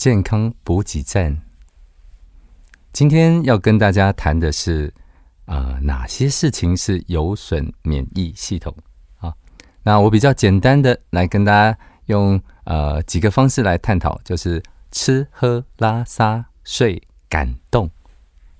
健康补给站。今天要跟大家谈的是，啊，哪些事情是有损免疫系统啊？那我比较简单的来跟大家用呃几个方式来探讨，就是吃喝拉撒睡感动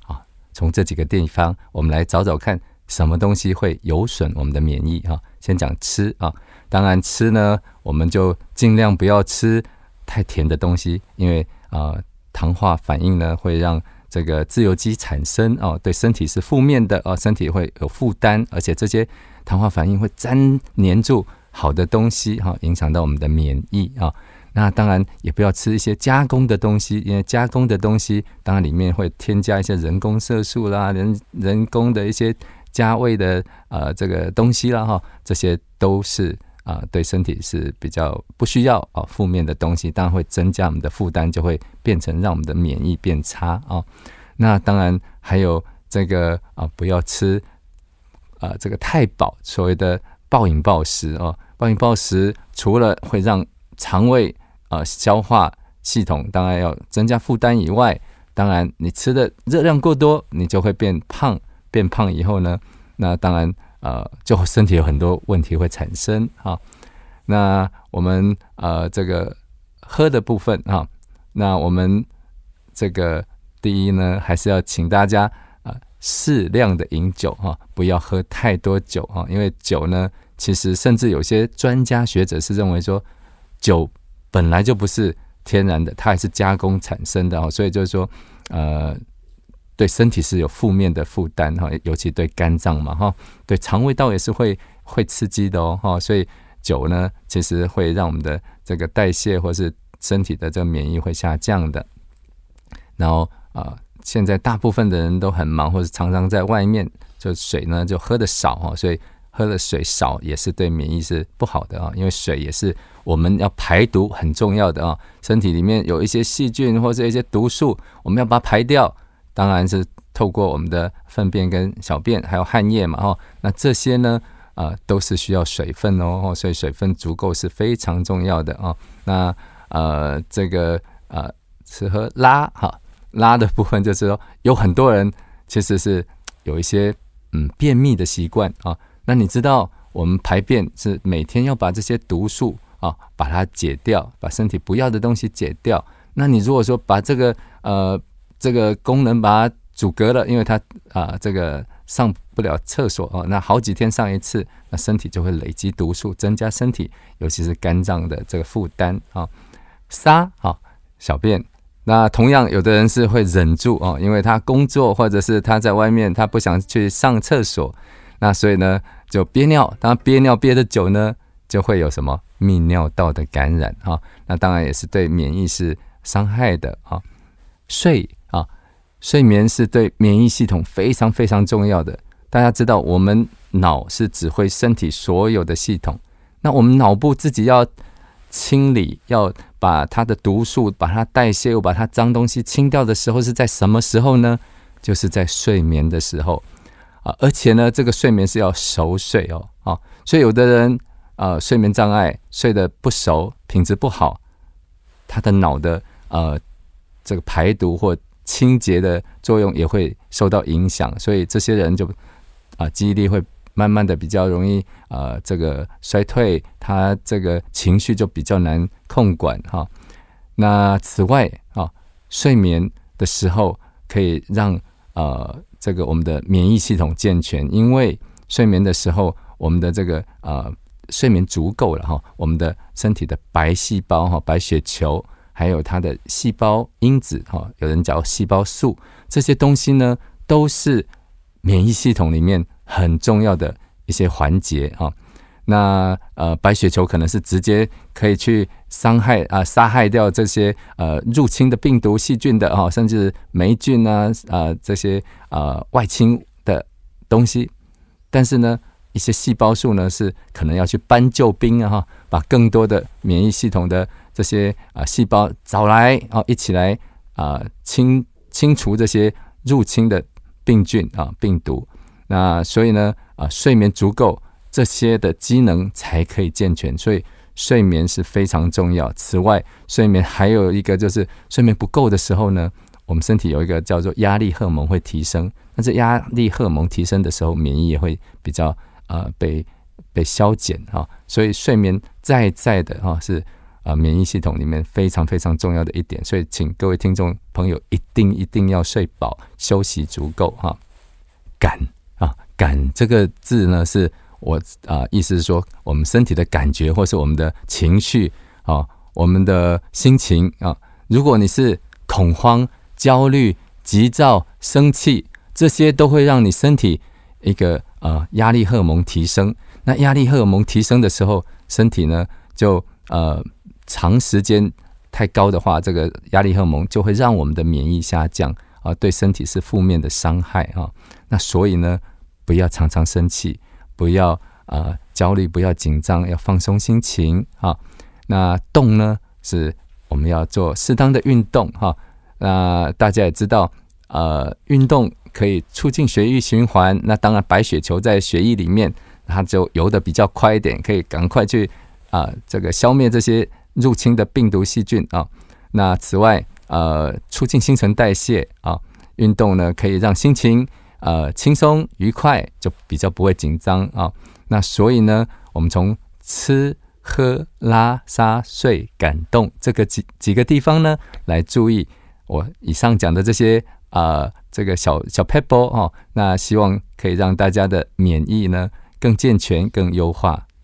啊，从这几个地方，我们来找找看什么东西会有损我们的免疫啊。先讲吃啊，当然吃呢，我们就尽量不要吃太甜的东西，因为啊，糖化反应呢会让这个自由基产生哦，对身体是负面的哦，身体会有负担，而且这些糖化反应会粘黏住好的东西哈，影响到我们的免疫啊。那当然也不要吃一些加工的东西，因为加工的东西当然里面会添加一些人工色素啦，人人工的一些加味的呃这个东西啦哈，这些都是啊对身体是比较不需要啊负面的东西，当然会增加我们的负担，就会变成让我们的免疫变差啊。那当然还有这个啊不要吃啊这个太饱，所谓的暴饮暴食哦，暴饮暴食除了会让肠胃啊消化系统当然要增加负担以外，当然你吃的热量过多，你就会变胖。变胖以后呢，那当然呃，就身体有很多问题会产生哈。那我们呃这个喝的部分啊，那我们这个第一呢，还是要请大家啊适量的饮酒哈，不要喝太多酒哈，因为酒呢，其实甚至有些专家学者是认为说，酒本来就不是天然的，它还是加工产生的哦，所以就是说呃。对身体是有负面的负担哈，尤其对肝脏嘛哈，对肠胃道也是会会刺激的哦哈，所以酒呢，其实会让我们的这个代谢或是身体的这个免疫会下降的。然后啊，现在大部分的人都很忙，或者常常在外面，就水呢就喝的少哈，所以喝的水少也是对免疫是不好的啊，因为水也是我们要排毒很重要的啊，身体里面有一些细菌或者一些毒素，我们要把它排掉。当然是透过我们的粪便跟小便，还有汗液嘛，哈，那这些呢，啊，都是需要水分哦，所以水分足够是非常重要的哦。那呃，这个呃，吃喝拉哈拉的部分，就是说有很多人其实是有一些嗯便秘的习惯啊。那你知道我们排便是每天要把这些毒素啊把它解掉，把身体不要的东西解掉。那你如果说把这个呃。这个功能把它阻隔了，因为它啊，这个上不了厕所哦，那好几天上一次，那身体就会累积毒素，增加身体尤其是肝脏的这个负担啊。撒啊，小便，那同样有的人是会忍住哦，因为他工作或者是他在外面，他不想去上厕所，那所以呢就憋尿，当憋尿憋的久呢，就会有什么泌尿道的感染啊，那当然也是对免疫是伤害的啊。睡。睡眠是对免疫系统非常非常重要的。大家知道，我们脑是指挥身体所有的系统。那我们脑部自己要清理，要把它的毒素、把它代谢、又把它脏东西清掉的时候，是在什么时候呢？就是在睡眠的时候啊！而且呢，这个睡眠是要熟睡哦啊！所以有的人啊，睡眠障碍，睡得不熟，品质不好，他的脑的呃这个排毒或清洁的作用也会受到影响，所以这些人就啊记忆力会慢慢的比较容易呃这个衰退，他这个情绪就比较难控管哈。那此外啊，睡眠的时候可以让呃这个我们的免疫系统健全，因为睡眠的时候我们的这个呃睡眠足够了哈，我们的身体的白细胞哈白血球。还有它的细胞因子哈，有人叫细胞素，这些东西呢，都是免疫系统里面很重要的一些环节哈。那呃，白血球可能是直接可以去伤害啊，杀害掉这些呃入侵的病毒、细菌的哈，甚至霉菌啊啊这些呃外侵的东西。但是呢，一些细胞素呢，是可能要去搬救兵啊哈，把更多的免疫系统的。这些啊细胞找来哦，一起来啊清清除这些入侵的病菌啊病毒。那所以呢啊睡眠足够，这些的机能才可以健全。所以睡眠是非常重要。此外，睡眠还有一个就是睡眠不够的时候呢，我们身体有一个叫做压力荷尔蒙会提升。那这压力荷尔蒙提升的时候，免疫也会比较呃被被消减啊。所以睡眠在在的哈是啊免疫系统里面非常非常重要的一点。所以请各位听众朋友一定一定要睡饱，休息足够哈。感啊感这个字呢是。我啊，意思是说，我们身体的感觉，或是我们的情绪啊，我们的心情啊，如果你是恐慌、焦虑、急躁、生气，这些都会让你身体一个呃压力荷尔蒙提升。那压力荷尔蒙提升的时候，身体呢就呃长时间太高的话，这个压力荷尔蒙就会让我们的免疫下降啊，对身体是负面的伤害啊。那所以呢，不要常常生气。不要啊焦虑，不要紧张，要放松心情啊。那动呢，是我们要做适当的运动哈。那大家也知道，呃，运动可以促进血液循环。那当然，白血球在血液里面，它就游的比较快一点，可以赶快去啊这个消灭这些入侵的病毒细菌啊。那此外，呃，促进新陈代谢啊，运动呢可以让心情。呃，轻松愉快就比较不会紧张啊。那所以呢，我们从吃喝拉撒睡感动这个几几个地方呢，来注意我以上讲的这些啊，这个小小 pebble 哦。那希望可以让大家的免疫呢更健全、更优化。